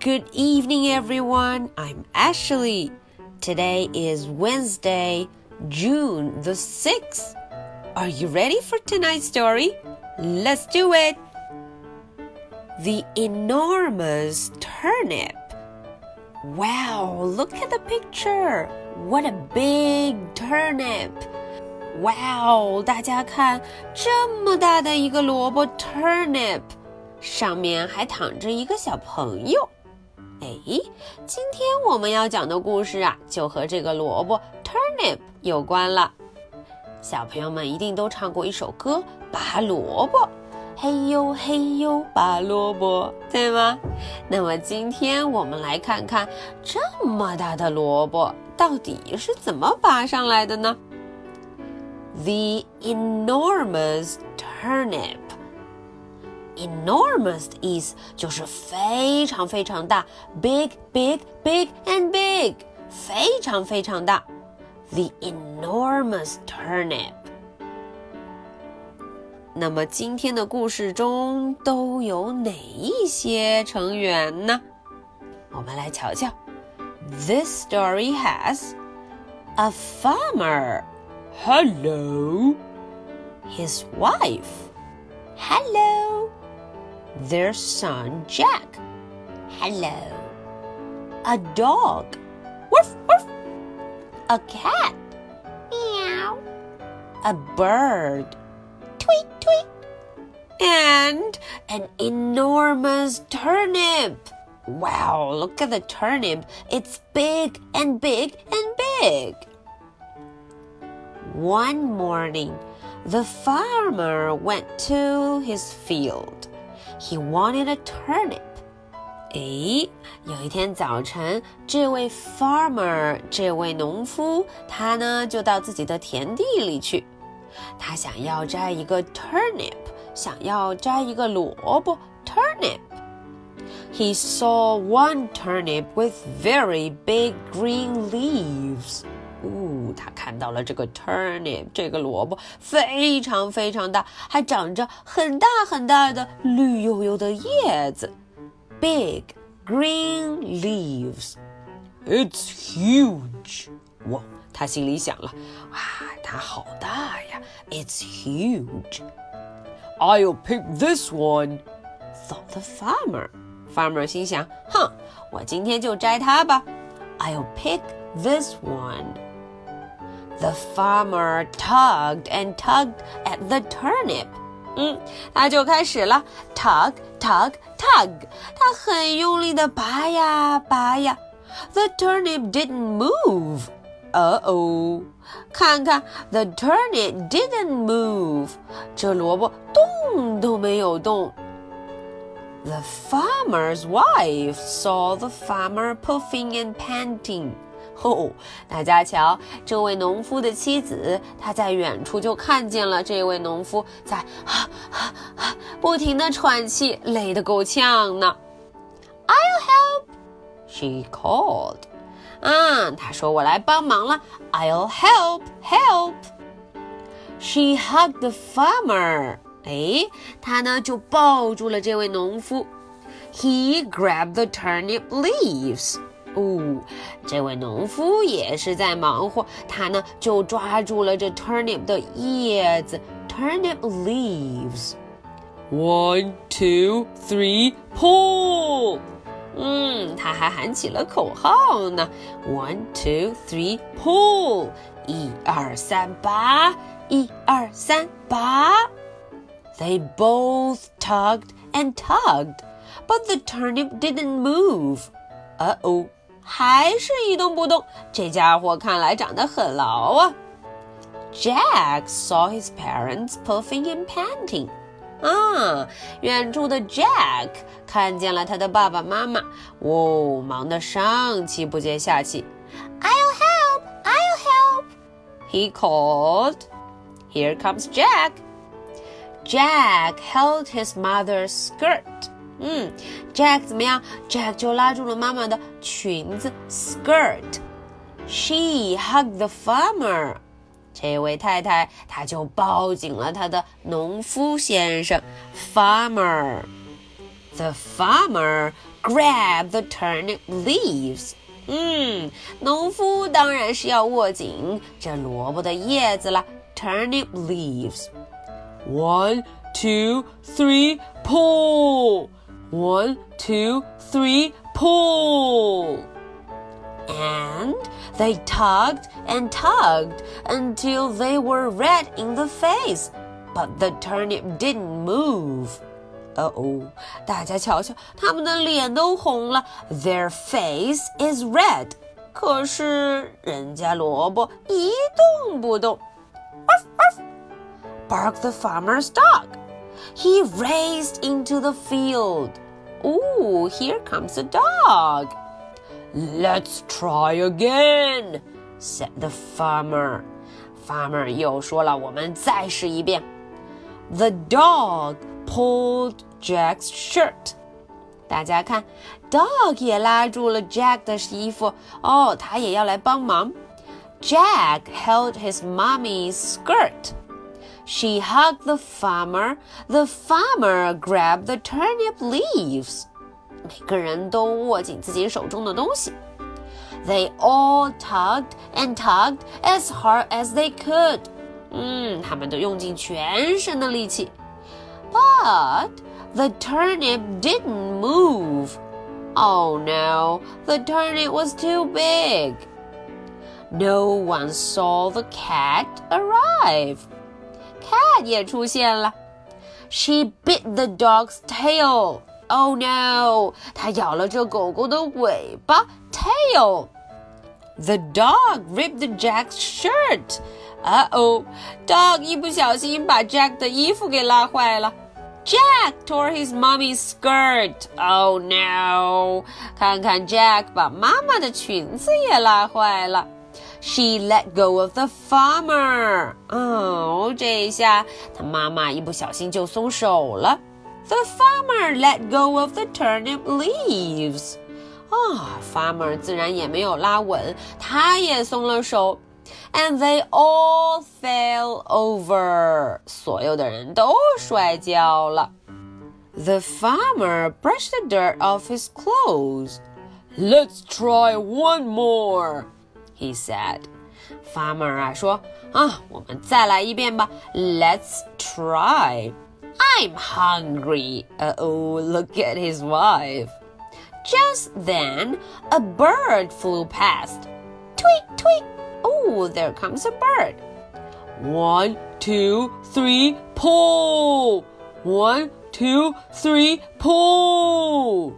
Good evening, everyone. I'm Ashley. Today is Wednesday, June the 6th. Are you ready for tonight's story? Let's do it. The enormous turnip. Wow, look at the picture. What a big turnip. Wow，大家看，这么大的一个萝卜 turnip， 上面还躺着一个小朋友。哎，今天我们要讲的故事啊，就和这个萝卜 turnip 有关了。小朋友们一定都唱过一首歌《拔萝卜》，嘿呦嘿呦拔萝卜，对吗？那么今天我们来看看这么大的萝卜到底是怎么拔上来的呢？The enormous turnip. Enormous 的意思就是非常非常大，big big big and big，非常非常大。The enormous turnip。那么今天的故事中都有哪一些成员呢？我们来瞧瞧。This story has a farmer. Hello. His wife. Hello their son Jack. Hello. A dog. Woof, woof. A cat. Meow. A bird. Tweet, tweet. And an enormous turnip. Wow, look at the turnip. It's big and big and big. One morning, the farmer went to his field. He wanted a turnip. 诶，有一天早晨，这位 farmer，这位农夫，他呢就到自己的田地里去，他想要摘一个 turnip，想要摘一个萝卜 turnip。He saw one turnip with very big green leaves. 哦，他看到了这个 turnip，这个萝卜非常非常大，还长着很大很大的绿油油的叶子，big green leaves。It's huge！哇，他心里想了，哇，它好大呀！It's huge。I'll pick this one，thought the farmer。Farmer 心想，哼，我今天就摘它吧。I'll pick this one。 the farmer tugged and tugged at the turnip. 嗯，他就开始了 tug tug tug，他很用力的拔呀拔呀。The turnip didn't move. 呃哦，看看 the turnip didn't move，这萝卜动都没有动。The farmer's wife saw the farmer puffing and panting. 哦，大家瞧，这位农夫的妻子，她在远处就看见了这位农夫在啊啊啊不停的喘气，累得够呛呢。I'll help, she called. 嗯，她说我来帮忙了。I'll help, help. She hugged the farmer. 哎，她呢就抱住了这位农夫。He grabbed the turnip leaves. 哦，这位农夫也是在忙活，他呢就抓住了这 turnip 的叶子，turnip leaves。One, two, three, pull！嗯，他还喊起了口号呢。One, two, three, pull！一二三拔，一二三拔。They both tugged and tugged, but the turnip didn't move. Uh oh. 还是一动不动，这家伙看来长得很牢啊。Jack saw his parents puffing and panting. 啊，远处的 Jack 看见了他的爸爸妈妈，哦，忙得上气不接下气。I'll help, I'll help, he called. Here comes Jack. Jack held his mother's skirt. 嗯，Jack 怎么样？Jack 就拉住了妈妈的裙子 skirt。She hugged the farmer。这位太太，她就抱紧了她的农夫先生 farmer。 The farmer grabbed the turnip leaves. 嗯，农夫当然是要握紧这萝卜的叶子了，turnip leaves. One, two, three, pull. One, two, three, pull. And they tugged and tugged until they were red in the face, but the turnip didn't move. 哦哦，大家瞧瞧，他们的脸都红了，Their face is red。可是人家萝卜一动不动。Barked the farmer's dog. He raced into the field. Ooh, here comes the dog. Let's try again, said the farmer. Farmer 又说了，我们再试一遍。The dog pulled Jack's shirt. 大家看，Dog 也拉住了 Jack 的衣服。哦，他也要来帮忙。Jack held his mommy's skirt. She hugged the farmer. The farmer grabbed the turnip leaves. 每个人都握紧自己手中的东西。They all tugged and tugged as hard as they could. 嗯，他们都用尽全身的力气。but the turnip didn't move. Oh no, the turnip was too big. No one saw the cat arrive. Cat 也出现了。She bit the dog's tail. Oh no! 它咬了这狗狗的尾巴 tail. The dog ripped Jack's shirt. 啊哦，Dog 一不小心把 Jack 的衣服给拉坏了。Jack tore his mommy's skirt. Oh no! 看看 Jack 把妈妈的裙子也拉坏了。 She let go of the farmer. 哦，这一下他妈妈一不小心就松手了。The farmer let go of the turnip leaves. 啊，farmer 自然也没有拉稳，他也松了手。and they all fell over. 所有的人都摔跤了。The farmer brushed the dirt off his clothes. Let's try one more, he said. Farmer 啊说啊，我们再来一遍吧。Let's try. I'm hungry. Uh oh, look at his wife. Just then, a bird flew past. Tweet, tweet. Oh, there comes a bird. One, two, three, pull. One, two, three, pull.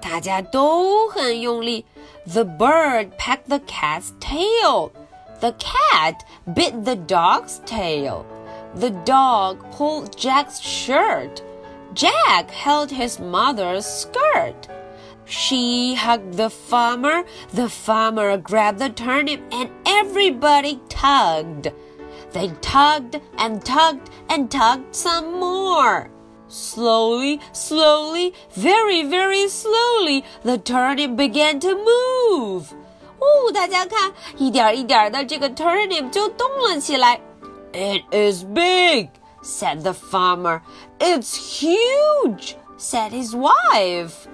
大家都很用力。 The bird pecked the cat's tail. The cat bit the dog's tail. The dog pulled Jack's shirt. Jack held his mother's skirt. She hugged the farmer, the farmer grabbed the turnip, and everybody tugged. They tugged and tugged and tugged some more. Slowly, slowly, very, very slowly, the turnip began to move. 哦，大家看，一点一点的，这个 turnip 就动了起来。It is big, said the farmer. It's huge, said his wife.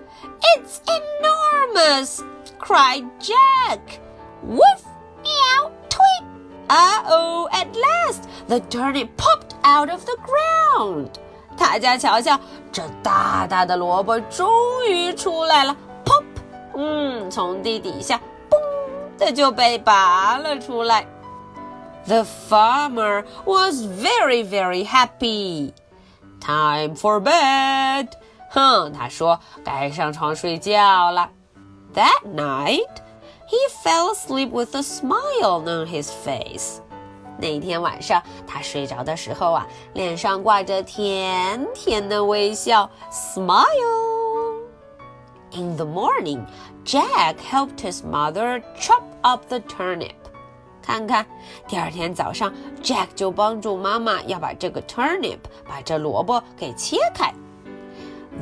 It's enormous! cried Jack. Woof! Meow! Tweet! Uh oh! At last, the turnip popped out of the ground. 大家瞧瞧，这大大的萝卜终于出来了！Pop！嗯，从地底下嘣的就被拔了出来。The farmer was very, very happy. Time for bed. 哼，他说该上床睡觉了。That night, he fell asleep with a smile on his face. 那天晚上，他睡着的时候啊，脸上挂着甜甜的微笑，smile. In the morning, Jack helped his mother chop up the turnip. 看看，第二天早上，Jack 就帮助妈妈要把这个 turnip，把这萝卜给切开。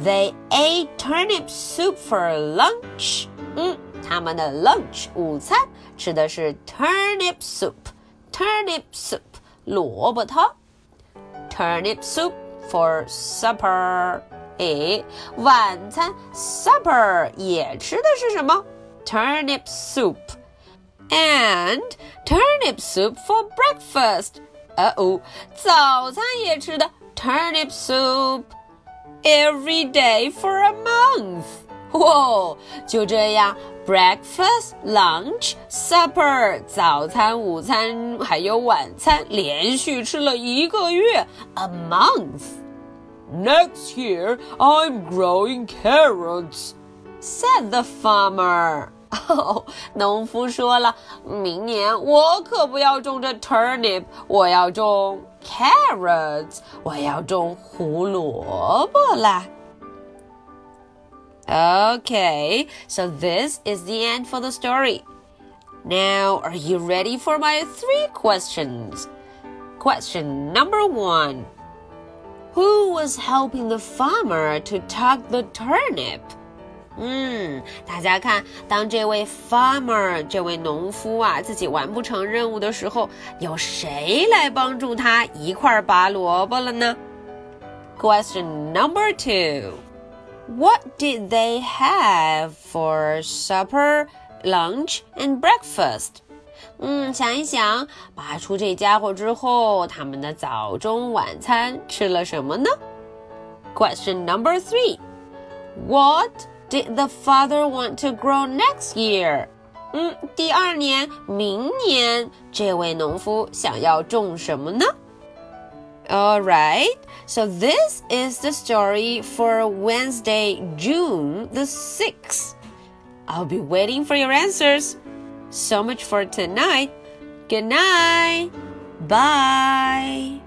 they ate turnip soup for lunch. 嗯，他们的 lunch 午餐吃的是 turnip soup. Turnip soup 萝卜汤。Turnip soup for supper. 哎，晚餐 supper 也吃的是什么？Turnip soup and turnip soup for breakfast。哦哦，早餐也吃的 turnip soup every day for a month。 哇，就这样，breakfast、lunch、supper，早餐、午餐还有晚餐，连续吃了一个月，a month。Next year, I'm growing carrots," said the farmer. 哦，农夫说了，明年我可不要种这 turnip，我要种 carrots，我要种胡萝卜啦。 Okay, so this is the end for the story. Now, are you ready for my three questions? Question number one. Who was helping the farmer to tug the turnip? 嗯，大家看，当这位 farmer 这位农夫啊自己完不成任务的时候，有谁来帮助他一块儿拔萝卜了呢？Question number two: What did they have for supper, lunch, and breakfast? 嗯，想一想，拔出这家伙之后，他们的早中晚餐吃了什么呢？Question number three: What did the father want to grow next year? 嗯，第二年，明年，这位农夫想要种什么呢 ？All right, so this is the story for Wednesday, June the 6th. I'll be waiting for your answers. So much for tonight. Good night. Bye.